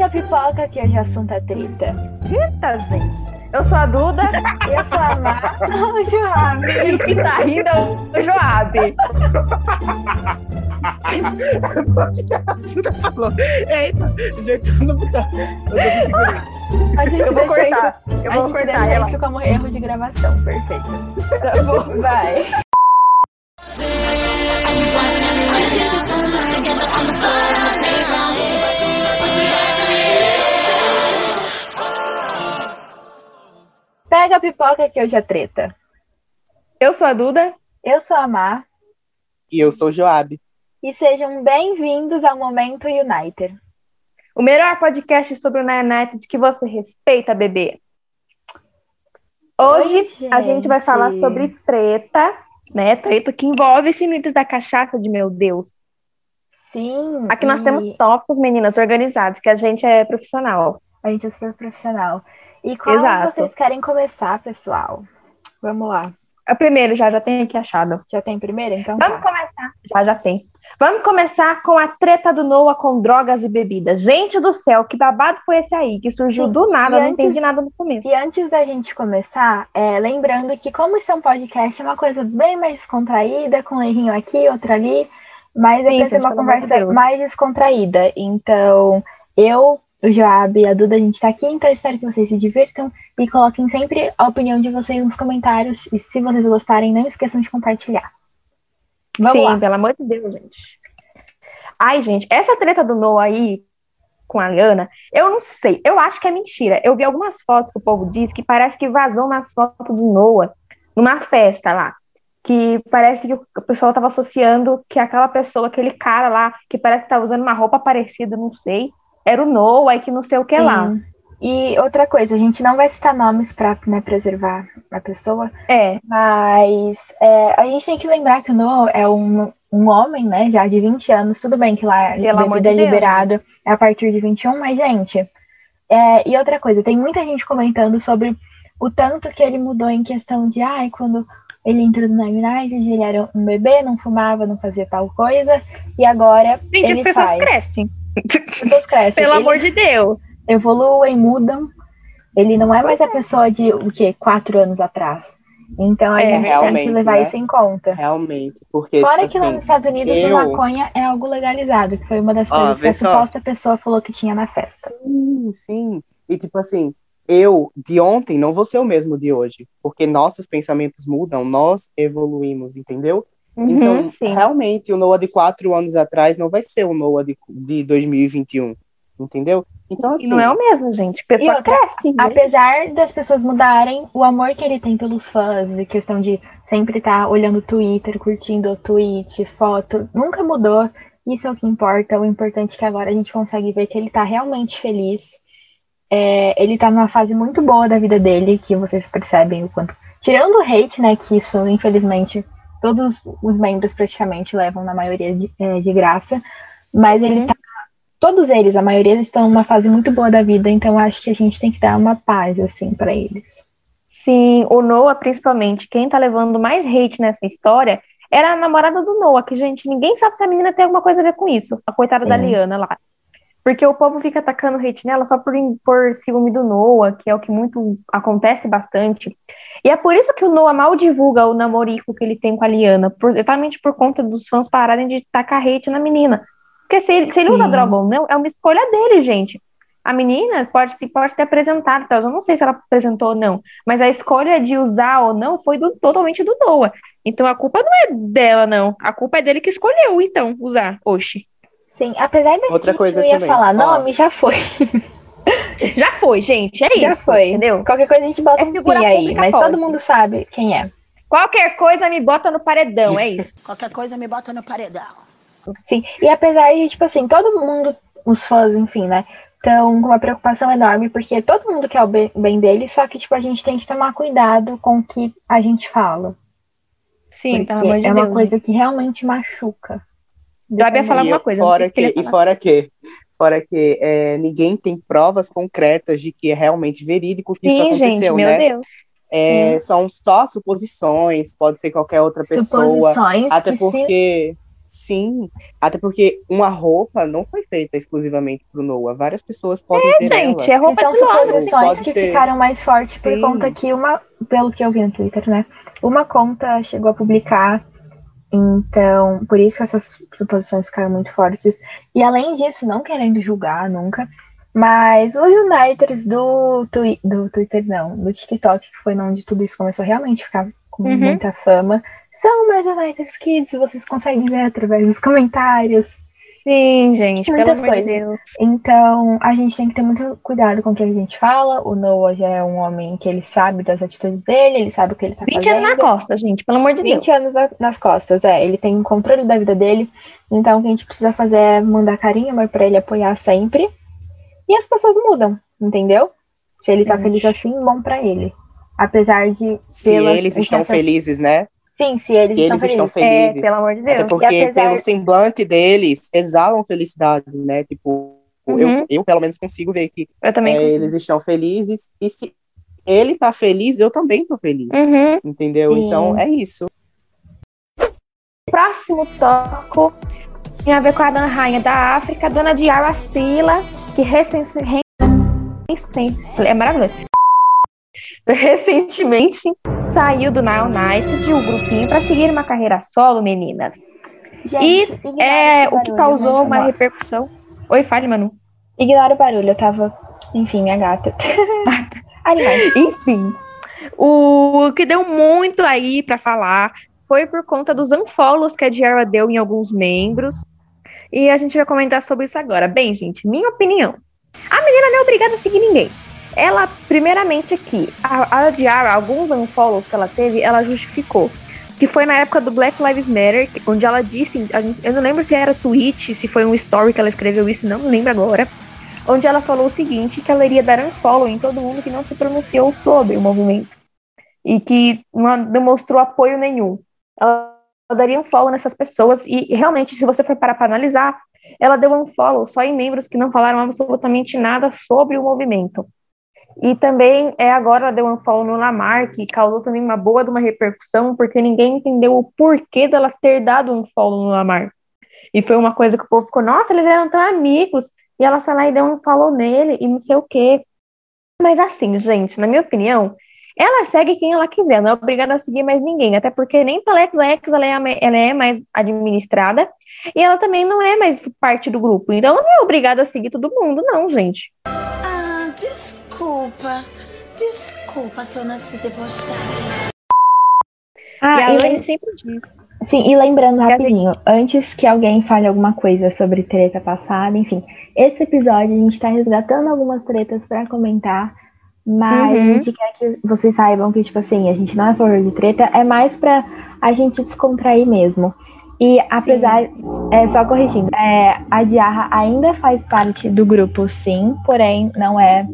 Pega a pipoca que hoje o assunto é treta. Eita, gente. Eu sou a Duda. Eu sou a Mar. o Joab. E o que tá rindo é o Joab. Falou. Eita, gente, eu não vou dar. A gente Eu vou deixa cortar. isso, Eu a vou gente cortar deixa ela. isso como erro de gravação. Perfeito. Tá bom. Vai. Pega a pipoca que hoje é treta. Eu sou a Duda. Eu sou a Mar. E eu sou o Joab. E sejam bem-vindos ao Momento United. O melhor podcast sobre o United que você respeita, bebê. Hoje Oi, a gente vai falar sobre treta, né? Treta que envolve mitos da cachaça de meu Deus. Sim. Aqui nós e temos tópicos, meninas, organizados, que a gente é profissional. A gente é super profissional. E qual Exato. vocês querem começar, pessoal? Vamos lá. A primeiro já, já tem aqui achado. Já tem primeiro? Então Vamos tá. começar. Já, já tem. Vamos começar com a treta do Noah com drogas e bebidas. Gente do céu, que babado foi esse aí? Que surgiu Sim, do nada, eu não antes- entendi nada no começo. E antes da gente começar, é, lembrando que como isso é um podcast, é uma coisa bem mais descontraída, com um errinho aqui, outro ali, mas é Sim, pra ser gente, uma conversa mais descontraída. Então, eu, o Joab e a Duda, a gente tá aqui, então espero que vocês se divirtam e coloquem sempre a opinião de vocês nos comentários. E se vocês gostarem, não esqueçam de compartilhar. Vamos Sim, lá. pelo amor de Deus, gente. Ai, gente, essa treta do Noah aí com a Liana, eu não sei. Eu acho que é mentira. Eu vi algumas fotos que o povo diz que parece que vazou umas fotos do Noah numa festa lá. Que parece que o pessoal tava associando que aquela pessoa, aquele cara lá, que parece que tá usando uma roupa parecida, não sei, era o Noah e que não sei o que lá. Sim. E outra coisa, a gente não vai citar nomes pra né, preservar a pessoa, É, mas é, a gente tem que lembrar que o Noah é um, um homem, né, já de 20 anos, tudo bem que lá Pelo a amor bebida é liberada é a partir de 21, mas, gente, é, e outra coisa, tem muita gente comentando sobre o tanto que ele mudou em questão de, ai, quando ele entrou no United, ele era um bebê, não fumava, não fazia tal coisa, e agora gente, as ele pessoas faz. crescem. As pessoas crescem. Pelo amor de Deus. evoluem, mudam. Ele não é mais a pessoa de o quê? Quatro anos atrás. Então a É, gente tem que levar né? isso em conta. Realmente. Porque, Fora tipo que lá assim, nos Estados Unidos eu- a maconha é algo legalizado, que foi uma das coisas que vê a só. suposta pessoa falou que tinha na festa. Sim, sim. E tipo assim, eu de ontem não vou ser o mesmo de hoje, porque nossos pensamentos mudam, nós evoluímos, entendeu? Uhum, Então, sim. realmente, o Noah de quatro anos atrás não vai ser o Noah de, de 2021, entendeu? Então, E assim, não é o mesmo, gente. A pessoa E outra, cresce. né? Apesar das pessoas mudarem, o amor que ele tem pelos fãs, e questão de sempre estar olhando o Twitter, curtindo o tweet, foto, nunca mudou. Isso é o que importa. O importante é que agora a gente consegue ver que ele tá realmente feliz. É, ele tá numa fase muito boa da vida dele, que vocês percebem o quanto. Tirando o hate, né? Que isso, infelizmente, todos os membros praticamente levam na maioria de, é, de graça. Mas ele Uhum. tá. Todos eles, a maioria, eles estão numa fase muito boa da vida, então acho que a gente tem que dar uma paz, assim, pra eles. Sim, o Noah, principalmente, quem tá levando mais hate nessa história era a namorada do Noah, que, gente, ninguém sabe se a menina tem alguma coisa a ver com isso. A coitada Sim. da Liana lá. Porque o povo fica atacando hate nela só por, por ciúme do Noah, que é o que muito acontece bastante. E é por isso que o Noah mal divulga o namorico que ele tem com a Liana, por- exatamente por conta dos fãs pararem de tacar hate na menina. Porque se ele, se ele usa Sim. droga ou não, é uma escolha dele, gente. A menina pode, se- pode ter apresentado, tá? eu não sei se ela apresentou ou não, mas a escolha de usar ou não foi do- totalmente do Noah. Então a culpa não é dela, não. A culpa é dele que escolheu, então, usar. Oxi. Sim, apesar da Outra gente coisa não ia também, falar nome, já foi. Já foi, gente. É Já isso. foi. Entendeu? Qualquer coisa a gente bota É um pi aí, mas pode. todo mundo sabe quem é. Qualquer coisa me bota no paredão, é isso. Qualquer coisa me bota no paredão. Sim, e apesar de, tipo assim, todo mundo, os fãs, enfim, né, estão com uma preocupação enorme, porque todo mundo quer o bem, dele, só que, tipo, a gente tem que tomar cuidado com o que a gente fala. Sim, pelo amor de é Deus. uma coisa que realmente machuca. Já ia falar E alguma coisa. Fora que que, e fora que, fora que é, ninguém tem provas concretas de que é realmente verídico que isso Sim, aconteceu, gente, meu né? Deus. É, são só suposições, pode ser qualquer outra pessoa. Suposições Até se... porque, Sim, até porque uma roupa não foi feita exclusivamente pro Noah. Várias pessoas podem ter Gente, ela. é roupa são de suposições que ser. ficaram mais fortes por Sim. conta que uma, pelo que eu vi no Twitter, né? Uma conta chegou a publicar, então, por isso que essas suposições ficaram muito fortes. E além disso, não querendo julgar nunca, mas os Uniters do, twi do Twitter, não, do TikTok, que foi onde tudo isso começou a realmente ficar com Uhum. muita fama, são mais Uniters Kids, vocês conseguem ver através dos comentários. Sim, gente, pelo Muitas amor de coisas. Deus. Então, a gente tem que ter muito cuidado com o que a gente fala. O Noah já é um homem que ele sabe das atitudes dele, ele sabe o que ele tá 20 fazendo. anos na costa, gente, pelo amor de Deus. 20 anos na- nas costas, é. Ele tem o controle da vida dele. Então, o que a gente precisa fazer é mandar carinho, amor pra ele, apoiar sempre. E as pessoas mudam, entendeu? Se ele tá Gente. feliz assim, bom pra ele. Apesar de. Se pelas- eles estão essas- felizes, né? Sim, se eles, Se estão eles estão felizes. felizes. É, pelo amor de Até Deus. porque E apesar- pelo semblante deles exalam felicidade, né? Tipo, Uhum. eu, eu pelo menos consigo ver que é, eles estão felizes e se ele tá feliz, eu também tô feliz. Uhum. Entendeu? Sim. Então é isso. Próximo tópico tem a ver com a dona rainha da África, dona Diara Sila, que recen- re- recen- é maravilhoso. Recentemente saiu do Nile United, o grupinho, para seguir uma carreira solo, meninas. Gente, ignora É o que causou né? uma repercussão. Oi, fale, Manu. Ignora o barulho, eu tava. Enfim, minha gata. Animais. Enfim, o que deu muito aí pra falar foi por conta dos unfollows que a Diara deu em alguns membros. E a gente vai comentar sobre isso agora. Bem, gente, minha opinião. A menina não é obrigada a seguir ninguém. Ela, primeiramente aqui, a, a Diara, alguns unfollows que ela teve, ela justificou. Que foi na época do Black Lives Matter, onde ela disse, eu não lembro se era tweet, se foi um story que ela escreveu isso, não lembro agora onde ela falou o seguinte, que ela iria dar unfollow em todo mundo que não se pronunciou sobre o movimento e que não demonstrou apoio nenhum. Ela, daria um follow nessas pessoas e realmente, se você for parar para analisar, ela deu um follow só em membros que não falaram absolutamente nada sobre o movimento. E também é agora deu um follow no Lamar, que causou também uma boa de uma repercussão, porque ninguém entendeu o porquê dela ter dado um follow no Lamar. E foi uma coisa que o povo ficou, nossa, eles eram tão amigos. E ela foi lá e deu um follow nele e não sei o quê. Mas assim, gente, na minha opinião, ela segue quem ela quiser, não é obrigada a seguir mais ninguém. Até porque nem pela XX ela é, ela é mais administrada e ela também não é mais parte do grupo. Então ela não é obrigada a seguir todo mundo, não, gente. Ah, desculpa. Desculpa se eu nasci debochada. Ah, e a sempre diz. Sim, e lembrando rapidinho, antes que alguém fale alguma coisa sobre treta passada, enfim, esse episódio a gente tá resgatando algumas tretas pra comentar, mas Uhum. a gente quer que vocês saibam que, tipo assim, a gente não é a favor de treta, é mais pra a gente descontrair mesmo. E apesar, é, só corrigindo, é, a Diarra ainda faz parte do grupo, sim, porém não é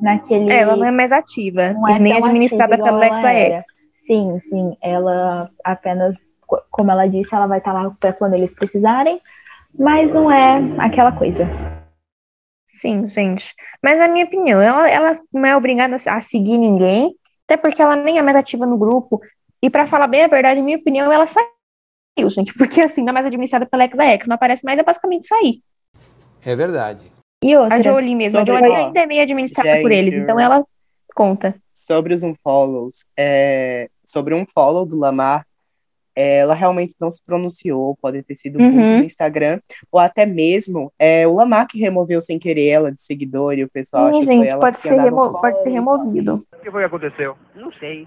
naquele. Ela não é mais ativa, Não é nem administrada ativa pela. XX. Sim, sim, ela apenas, co- como ela disse, ela vai estar lá para quando eles precisarem, mas não é aquela coisa. Sim, gente. Mas a minha opinião, ela, ela não é obrigada a seguir ninguém, até porque ela nem é mais ativa no grupo. E pra falar bem a verdade, minha opinião, ela saiu, gente. Porque assim, não é mais administrada pela XX, não aparece mais, é basicamente sair. É verdade. E outra, A Jolie mesmo, Sobre- a Jolie ó, ainda é meio administrada por gente, eles, então ela conta. Sobre os unfollows, é, sobre um follow do Lamar, é, ela realmente não se pronunciou, pode ter sido Uhum. no Instagram, ou até mesmo é, o Lamar que removeu sem querer ela de seguidor e o pessoal Sim, achou que foi gente, ela pode que ser, um remo- pode ser removido. O que foi que aconteceu? Não sei.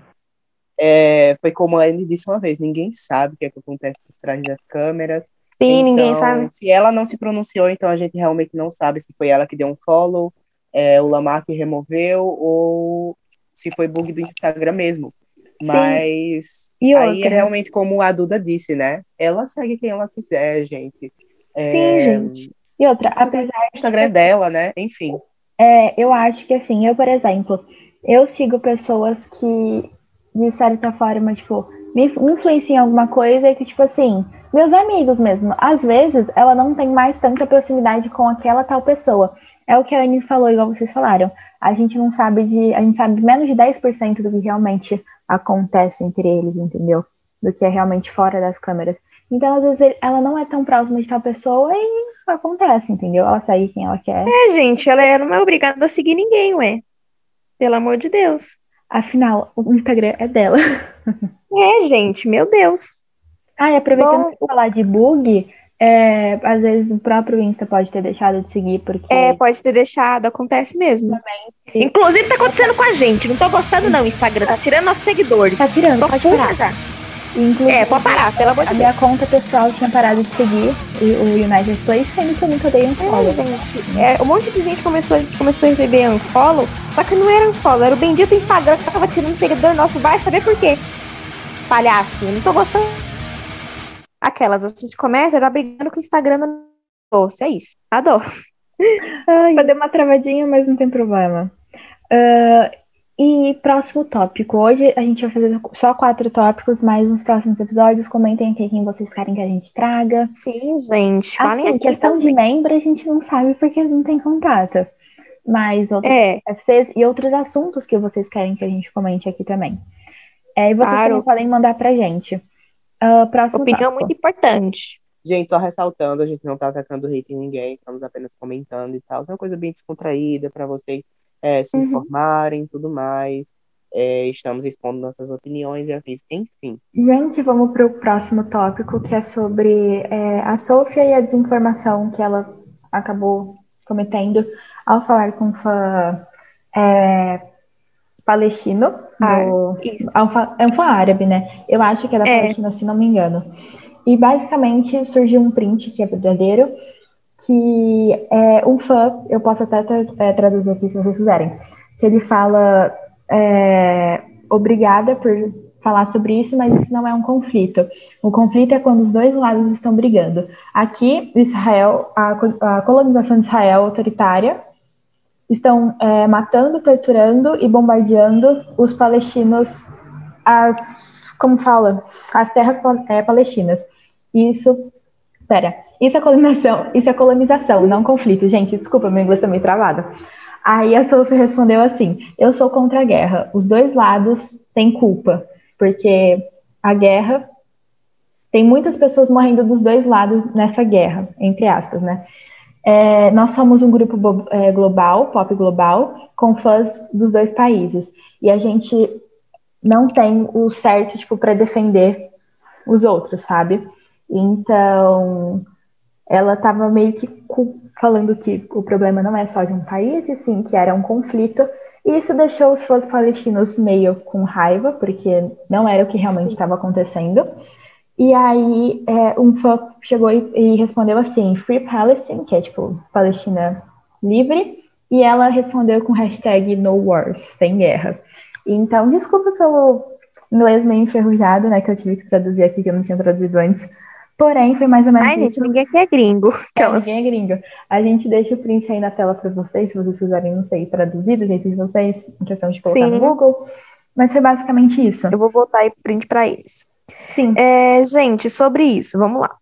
É, foi como a Anne disse uma vez, ninguém sabe o que, é que acontece por trás das câmeras. Sim, ninguém Então, sabe. Se ela não se pronunciou, então a gente realmente não sabe se foi ela que deu um follow, é, o Lamar que removeu, ou se foi bug do Instagram mesmo. Sim. Mas E aí é realmente como a Duda disse, né? Ela segue quem ela quiser, gente. É, Sim, gente. e outra, apesar O Instagram é dela, né? Enfim. É, eu acho que assim, eu, por exemplo, eu sigo pessoas que, de certa forma, tipo, me influenciam em alguma coisa e que, tipo assim, meus amigos mesmo, às vezes ela não tem mais tanta proximidade com aquela tal pessoa. É o que a Anne falou, igual vocês falaram. A gente não sabe de. A gente sabe menos de 10% do que realmente acontece entre eles, entendeu? Do que é realmente fora das câmeras. Então, às vezes, ela não é tão próxima de tal pessoa e acontece, entendeu? Ela segue quem ela quer. É, gente, ela não é obrigada a seguir ninguém, ué. Pelo amor de Deus. Afinal, o Instagram é dela. É, gente, meu Deus. Ah, e aproveitando Bom, falar de bug, é, às vezes o próprio Insta pode ter deixado de seguir, porque É, pode ter deixado, acontece mesmo. Inclusive tá acontecendo com a gente. Não tô gostando, não, Instagram. Tá tirando nossos seguidores. tá tirando, Tô pode parar. Inclusive, É, pode parar, pelo amor a de Deus. minha conta pessoal tinha parado de seguir o, United Place, sendo que eu nunca dei um follow. É, gente, é, um monte de gente começou, a gente começou a receber unfollow, só que não era unfollow, era o bendito Instagram que tava tirando seguidor nosso. Vai saber por quê? Palhaço, eu não tô gostando. Aquelas, a gente começa já brigando com o Instagram no negócio, é isso. Adoro. Ai, Eu dei uma travadinha, mas não tem problema. Ah, e próximo tópico. Hoje a gente vai fazer só quatro tópicos, mas nos próximos episódios comentem aqui quem vocês querem que a gente traga. sim, gente, falem Assim, aqui. questão tá, de membro a gente não sabe porque não tem contato. Mas outros É, FCs e outros assuntos que vocês querem que a gente comente aqui também. É, e vocês Claro. também podem mandar pra gente. Ah, próximo opinião tópico. muito importante. Gente, só ressaltando, a gente não tá atacando hate em ninguém, estamos apenas comentando e tal. É uma coisa bem descontraída para vocês é, se Uhum. informarem e tudo mais. É, estamos expondo nossas opiniões e afins. Enfim, Gente, vamos para o próximo tópico, que é sobre é, a Sofia e a desinformação que ela acabou cometendo ao falar com um fã é, palestino. Ah, é um fã, é árabe, né? Eu acho que era É. palestino, se não me engano. E basicamente surgiu um print que é verdadeiro, que é um fã, eu posso até tra- é, traduzir aqui se vocês quiserem, que ele fala é, obrigada por falar sobre isso, mas isso não é um conflito. O conflito é quando os dois lados estão brigando. Aqui, Israel, a, a colonização de Israel autoritária estão é, matando, torturando e bombardeando os palestinos, as, como fala, as terras é, palestinas. Isso, pera, isso é colonização, isso é colonização, não conflito. Gente, desculpa, meu inglês tá meio travado. Aí a Sophie respondeu assim: Eu sou contra a guerra. Os dois lados têm culpa, porque a guerra tem muitas pessoas morrendo dos dois lados nessa guerra, entre aspas, né? É, nós somos um grupo é, global, pop global, com fãs dos dois países. E a gente não tem o certo, tipo, para defender os outros, sabe? Então, ela estava meio que falando que o problema não é só de um país, e sim que era um conflito. E isso deixou os fãs palestinos meio com raiva, porque não era o que realmente estava acontecendo. E aí, é, um fã chegou e, e respondeu assim: Free Palestine, que é tipo Palestina livre, e ela respondeu com hashtag No Wars, sem guerra. Então, desculpa pelo inglês meio enferrujado, né, que eu tive que traduzir aqui, que eu não tinha traduzido antes. Porém, foi mais ou menos Ai, gente, isso. ninguém aqui é gringo. É, Aquelas- ninguém é gringo. A gente deixa o print aí na tela para vocês, se vocês quiserem, não sei, traduzir do jeito de vocês, em questão de colocar Sim. no Google. Mas foi basicamente isso. Eu vou botar aí print pra eles. Sim. É, gente, sobre isso, vamos lá.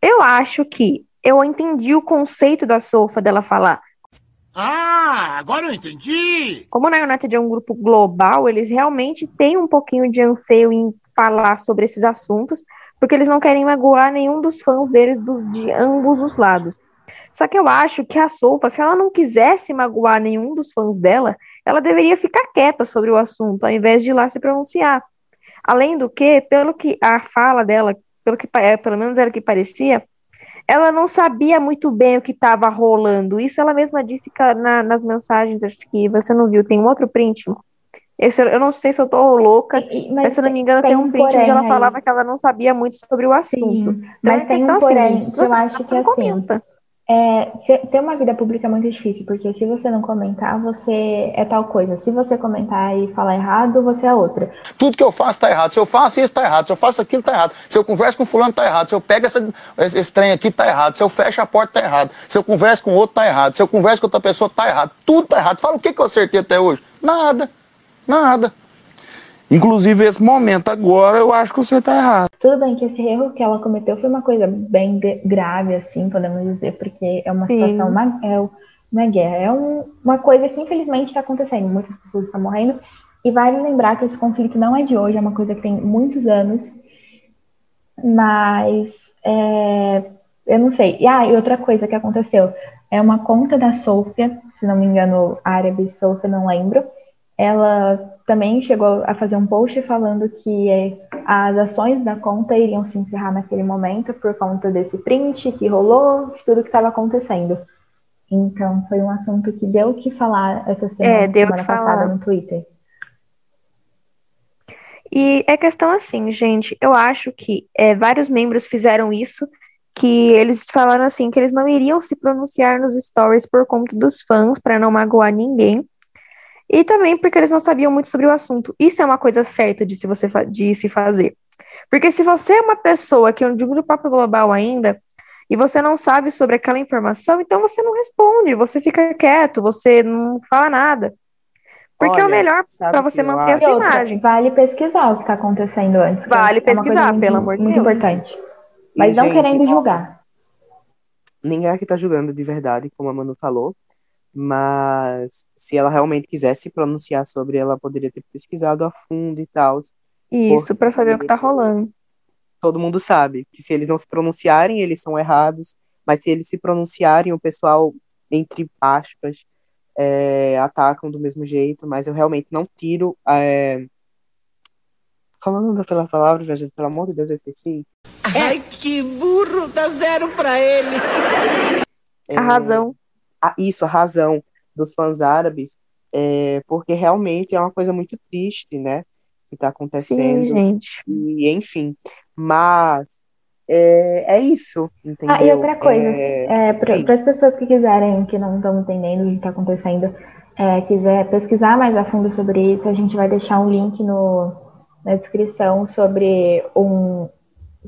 Eu acho que eu entendi o conceito da Sofa dela falar. Ah, agora eu entendi! Como a United é um grupo global, eles realmente têm um pouquinho de anseio em falar sobre esses assuntos, porque eles não querem magoar nenhum dos fãs deles do- de ambos os lados. Só que eu acho que a Sofa, se ela não quisesse magoar nenhum dos fãs dela, ela deveria ficar quieta sobre o assunto, ao invés de ir lá se pronunciar. Além do que, pelo que a fala dela, pelo que é, pelo menos era o que parecia, ela não sabia muito bem o que estava rolando. Isso ela mesma disse na- nas mensagens, acho que você não viu, tem um outro print. Esse, eu não sei se eu tô louca, E- e- mas se não me engano, tem tem um print onde ela aí. falava que ela não sabia muito sobre o assunto. Sim, mas é tem um assim, porém que eu acho não que assim. comenta. É, ter uma vida pública é muito difícil, porque se você não comentar, você é tal coisa. Se você comentar e falar errado, você é outra. Tudo que eu faço tá errado. Se eu faço isso, tá errado. Se eu faço aquilo, tá errado. Se eu converso com fulano, tá errado. Se eu pego essa, esse trem aqui, tá errado. Se eu fecho a porta, tá errado. Se eu converso com outro, tá errado. Se eu converso com outra pessoa, tá errado. Tudo tá errado. Fala o que, que eu acertei até hoje? Nada. Nada. Inclusive, esse momento agora, eu acho que você tá errado. Tudo bem que esse erro que ela cometeu foi uma coisa bem gra- grave, assim, podemos dizer, porque é uma Sim. situação, uma, é uma guerra, é um- uma coisa que infelizmente está acontecendo, muitas pessoas estão morrendo, e vale lembrar que esse conflito não é de hoje, é uma coisa que tem muitos anos. mas é, eu não sei. E, ah, e outra coisa que aconteceu, é uma conta da Sofia, se não me engano, árabe Sofia, não lembro, ela também chegou a fazer um post falando que é, as ações da conta iriam se encerrar naquele momento por conta desse print que rolou, de tudo que estava acontecendo. Então, foi um assunto que deu o que falar essa semana, É, semana passada falar. no Twitter. E é questão assim, gente, eu acho que é, vários membros fizeram isso, que eles falaram assim, que eles não iriam se pronunciar nos stories por conta dos fãs, para não magoar ninguém, e também porque eles não sabiam muito sobre o assunto. Isso é uma coisa certa de se, você fa- de se fazer. Porque se você é uma pessoa que é um de um grupo global ainda, e você não sabe sobre aquela informação, então você não responde, você fica quieto, você não fala nada. Porque é o Olha, melhor para você manter a sua outra, imagem. vale pesquisar o que está acontecendo antes. Vale é coisa pesquisar, muito- pelo amor de Muito Deus. importante. Mas E, não gente, querendo julgar. Ninguém aqui tá julgando de verdade, como a Manu falou, mas se ela realmente quisesse se pronunciar sobre, ela poderia ter pesquisado a fundo e tal. Isso, para saber o que tá rolando. Todo mundo sabe que se eles não se pronunciarem, eles são errados, mas se eles se pronunciarem, o pessoal, entre aspas, é, atacam do mesmo jeito, mas eu realmente não tiro. É... Falando pela palavra, minha gente, pelo amor de Deus, eu esqueci. Ai, que burro, dá zero pra ele. É, A razão. A- isso, a razão dos fãs árabes, é, porque realmente é uma coisa muito triste, né? Que tá Sim, acontecendo. gente. E, enfim, mas é, é isso, entendeu? Ah, e outra coisa, É, para sim. as pessoas que quiserem, que não estão entendendo o que está acontecendo, é, quiser pesquisar mais a fundo sobre isso, a gente vai deixar um link no, na descrição sobre um,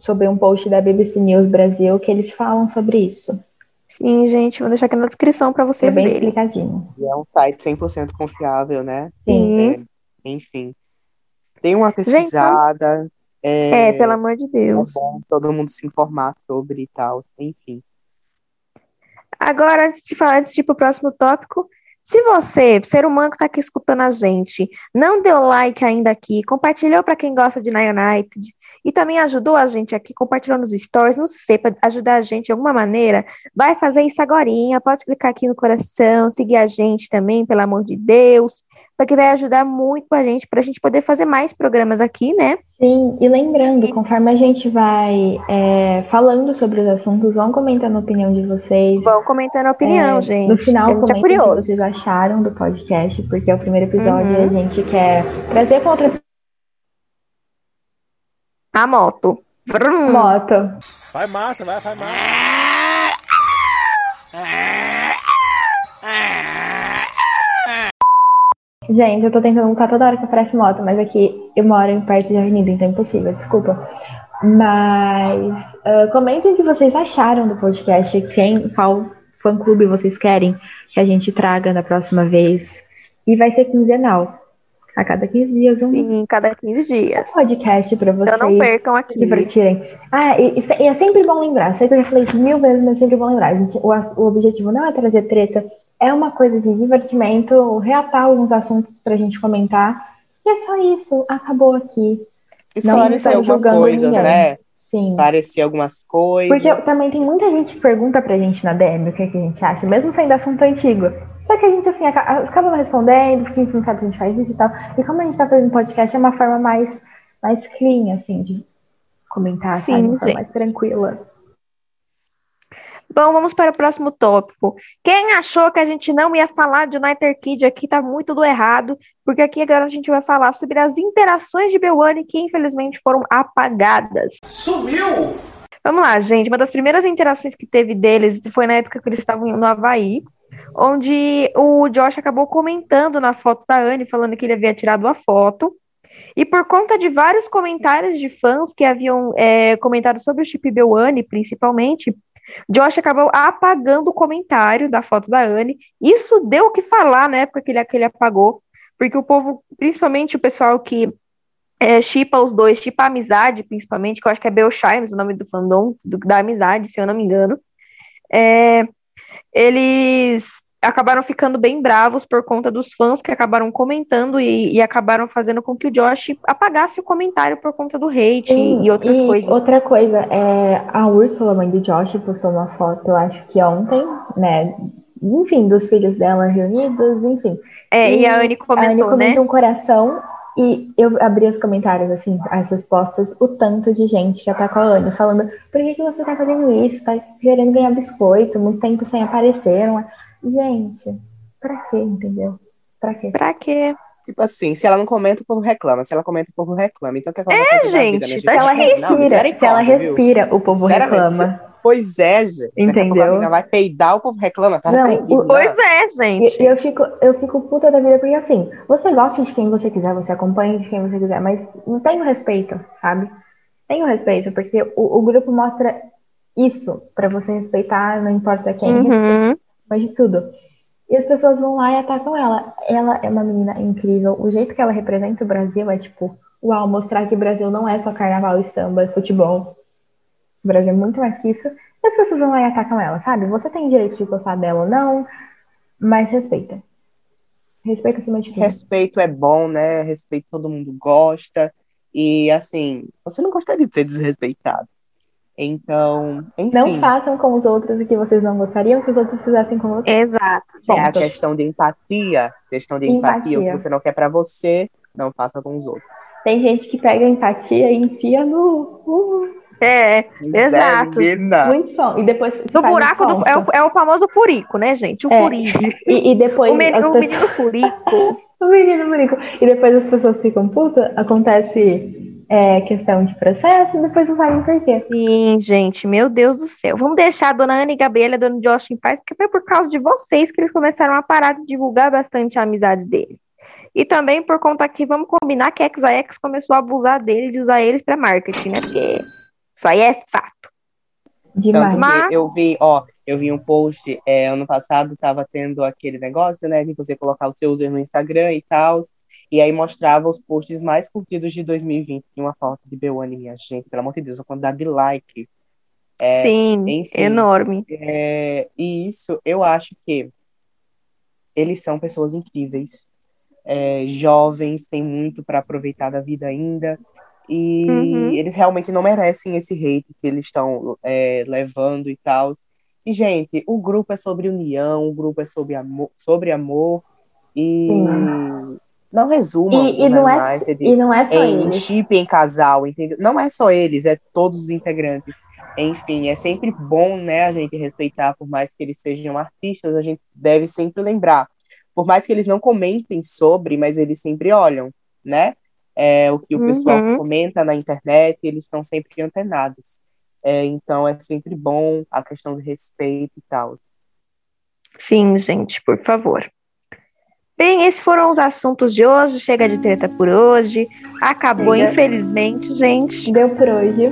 sobre um post da BBC News Brasil que eles falam sobre isso. Sim, gente, vou deixar aqui na descrição para É vocês bem verem. explicadinho. E é um site 100% confiável, né? Sim. É, enfim, tem uma pesquisada, é, É, pelo amor de é Deus. bom todo mundo se informar sobre e tal, enfim. Agora, antes de falar, antes de ir pro próximo tópico, se você, ser humano que tá aqui escutando a gente, não deu like ainda aqui, compartilhou para quem gosta de Night United e também ajudou a gente aqui, compartilhou nos stories, não sei, para ajudar a gente de alguma maneira, vai fazer isso agorinha, pode clicar aqui no coração, seguir a gente também, pelo amor de Deus, porque vai ajudar muito a gente, pra gente poder fazer mais programas aqui, né? Sim, e lembrando, conforme a gente vai é, falando sobre os assuntos, vão comentando a opinião de vocês. Vão comentando a opinião, É, gente. No final, a gente é comentem o que curioso. vocês acharam do podcast, porque é o primeiro episódio e Uhum. a gente quer trazer com outras A moto. Vrum. moto. Vai massa, vai, vai massa. Gente, eu tô tentando lutar toda hora que aparece moto, mas aqui eu moro em perto de avenida, então é impossível, desculpa. Mas ah, comentem o que vocês acharam do podcast, quem, qual fã-clube vocês querem que a gente traga na próxima vez. E vai ser quinzenal. A cada 15 dias um Sim, cada 15 dias. podcast pra vocês. Então não percam aqui. divertirem. Ah, e, e é sempre bom lembrar. Sei que eu já falei isso mil vezes, mas é sempre bom lembrar. gente. O, o objetivo não é trazer treta, é uma coisa de divertimento, reatar alguns assuntos pra gente comentar. E é só isso. Acabou aqui. Esclarecer algumas coisas, ninguém. né? Sim. Esclarecer algumas coisas. Porque também tem muita gente que pergunta pra gente na DM o que, é que a gente acha, mesmo sendo assunto antigo. Só que a gente, assim, aca- acaba respondendo, porque a gente não sabe se a gente faz isso e tal. E como a gente tá fazendo podcast, é uma forma mais, mais clean, assim, de comentar, sabe? Sim, Uma forma mais tranquila. Bom, vamos para o próximo tópico. Quem achou que a gente não ia falar de United Kid aqui tá muito do errado, porque aqui agora a gente vai falar sobre as interações de Bewane que infelizmente foram apagadas. Sumiu! Vamos lá, gente. Uma das primeiras interações que teve deles foi na época que eles estavam no Havaí, onde o Josh acabou comentando na foto da Anne, falando que ele havia tirado a foto. E por conta de vários comentários de fãs que haviam é, comentado sobre o Chip Bewane, principalmente, Josh acabou apagando o comentário da foto da Anne. Isso deu o que falar na época que ele, que ele apagou, porque o povo, principalmente o pessoal que é, chipa os dois, chipa a amizade, principalmente, que eu acho que é Belchimes, o nome do fandom, do- da amizade, se eu não me engano. É, eles acabaram ficando bem bravos por conta dos fãs que acabaram comentando e, e acabaram fazendo com que o Josh apagasse o comentário por conta do hate Sim, e, e outras coisas. Outra coisa, é, a Úrsula, mãe do Josh, postou uma foto, eu acho que ontem, né? Enfim, dos filhos dela reunidos, enfim. É, e, a Anne comentou, a Anne né? comentou um coração e eu abri os comentários, assim, as respostas, o tanto de gente já tá com a Anne, falando, por que, que você tá fazendo isso? Tá querendo ganhar biscoito, muito tempo sem aparecer. Não é? Gente, pra quê, entendeu? Pra quê? Pra quê? Tipo assim, se ela não comenta, o povo reclama. Se ela comenta, o povo reclama. Então, o que ela vai É, fazer gente, vida, Se ela Não, respira, se ela misericórdia, viu? respira, o povo reclama. Pois é, gente. Entendeu? a menina vai peidar, o povo reclama. Tá Não, o-? Pois é, gente. E e eu fico, eu fico puta da vida, porque assim, você gosta de quem você quiser, você acompanha de quem você quiser, mas não tem o respeito, sabe? Tem o respeito, porque o, o grupo mostra isso, pra você respeitar, não importa quem, Uhum. Mas de tudo. E as pessoas vão lá e atacam ela. Ela é uma menina incrível. O jeito que ela representa o Brasil é tipo, uau, mostrar que o Brasil não é só carnaval e samba e futebol. O Brasil é muito mais que isso. E as pessoas vão lá e atacam ela, sabe? Você tem direito de gostar dela ou não, mas respeita. Respeita acima de tudo. Respeito é bom, né? Respeito todo mundo gosta. E assim, você não gostaria de ser desrespeitado. Então, enfim, Não façam com os outros o que vocês não gostariam que os outros fizessem com vocês. Exato. é a questão de empatia. Questão de empatia. O que Empatia. você não quer pra você, não faça com os outros. Tem gente que pega a empatia e enfia no. uh, É, Exato. Muito som. E depois. um buraco do, é, o, é o famoso furico, né, gente? O É. furico. E, e depois. O menino, as o pessoas- menino furico. O menino bonico. E depois as pessoas ficam putas, acontece é, questão de processo, e depois não sabem por quê. Sim, gente, meu Deus do céu. Vamos deixar a dona Ana e Gabriela e a dona Josh em paz, porque foi por causa de vocês que eles começaram a parar de divulgar bastante a amizade deles. E também por conta que vamos combinar que a Exaex começou a abusar deles e usar eles para marketing, né? Porque isso aí é fato. Demais. Tanto Mas- eu vi, ó, eu vi um post, é, ano passado tava tendo aquele negócio, né, de você colocar o seu user no Instagram e tal, e aí mostrava os posts mais curtidos de 2020, e uma foto de Bewane, minha gente, pelo amor de Deus, a quantidade de like. É, Sim, enfim. enorme. É, e isso, eu acho que eles são pessoas incríveis, é, jovens, têm muito para aproveitar da vida ainda, e Uhum. eles realmente não merecem esse hate que eles estão é, levando e tal. E, gente, o grupo é sobre união, o grupo é sobre amor, sobre amor e Sim. Não resumam E, e não é, United e não é só em eles. chip em casal, entendeu? Não é só eles, é todos os integrantes. Enfim, é sempre bom, né, a gente respeitar, por mais que eles sejam artistas, a gente deve sempre lembrar. Por mais que eles não comentem sobre, mas eles sempre olham, né? É, o que o pessoal Uhum. comenta na internet, eles estão sempre antenados. É, então é sempre bom a questão de respeito e tal. Sim, gente, por favor. Bem, esses foram os assuntos de hoje. Chega de treta por hoje. Acabou, Chega. infelizmente, gente. Deu por hoje.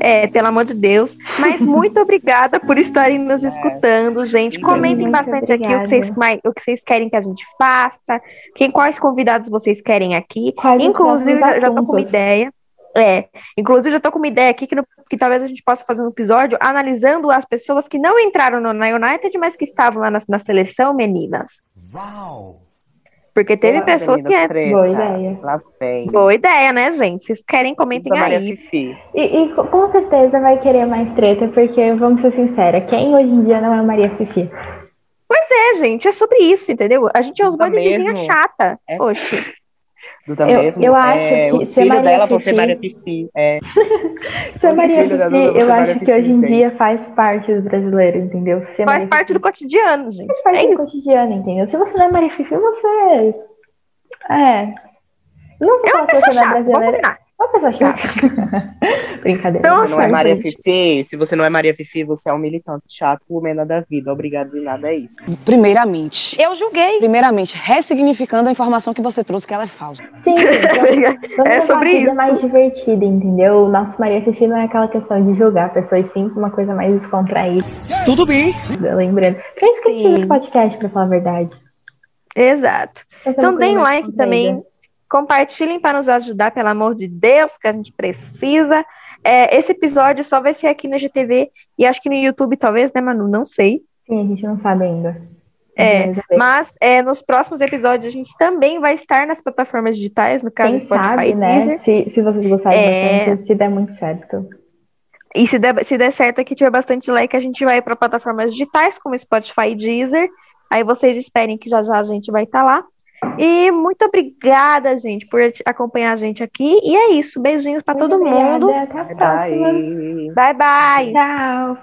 É, pelo amor de Deus. Mas muito obrigada por estarem nos É. escutando, gente. Comentem muito bastante aqui o que, vocês, o que vocês querem que a gente faça, quem, quais convidados vocês querem aqui. Quais Inclusive, já, já tô com uma ideia. É, inclusive já tô com uma ideia aqui que, no- que talvez a gente possa fazer um episódio analisando as pessoas que não entraram no, na United, mas que estavam lá na, na seleção, meninas. Porque teve Ah, pessoas que. treta. Boa ideia. Lá vem. Boa ideia, né, gente? Vocês querem, comentem Maria aí. Fifi. E, e co- com certeza vai querer mais treta, porque, vamos ser sinceros, quem hoje em dia não é Maria Fifi? Pois é, gente, é sobre isso, entendeu? A gente é uns vizinha mesmo. chata. É. Poxa. Duda Eu- mesmo. eu acho é, que os filhos Maria dela vão ser Fifi- Maria Fifi. É, Ser Maria Fifi, Duda eu acho Maria que Fifi, hoje em dia faz parte do brasileiro, entendeu? Ser Faz Maria parte do Fifi cotidiano, gente. faz parte É do isso. cotidiano, entendeu? Se você não é Maria Fifi, você. É. Não É uma pessoa é chata, brasileira. É uma pessoa chata. Brincadeira. Então, você não é Nossa, Maria gente. Fifi, se você não é Maria Fifi, você é um militante chato, o menor da vida. Obrigado de nada, é isso. Primeiramente, eu julguei. Primeiramente, ressignificando a informação que você trouxe, que ela é falsa. Sim, então, vamos É sobre isso. mais divertida, entendeu? O nosso Maria Fifi não é aquela questão de julgar a pessoa, e sim uma coisa mais descontraída, Tudo bem. lembrando. Pra isso que esse podcast, pra falar a verdade. Exato. É Então deem like também. Compartilhem para nos ajudar, pelo amor de Deus, porque a gente precisa. É, esse episódio só vai ser aqui no GTV e acho que no YouTube talvez, né, Manu? Não sei. Sim, a gente não sabe ainda. É, Mas, é, nos próximos episódios a gente também vai estar nas plataformas digitais, no caso Quem Spotify sabe, e né? Se, se vocês gostarem É. bastante, se der muito certo. E se der, se der certo aqui, tiver bastante like, a gente vai para plataformas digitais, como Spotify e Deezer. Aí vocês esperem que já já a gente vai estar lá. E muito obrigada, gente, por acompanhar a gente aqui. E é isso. Beijinhos para todo obrigada, mundo. Até a próxima. Bye. Bye, bye. Tchau.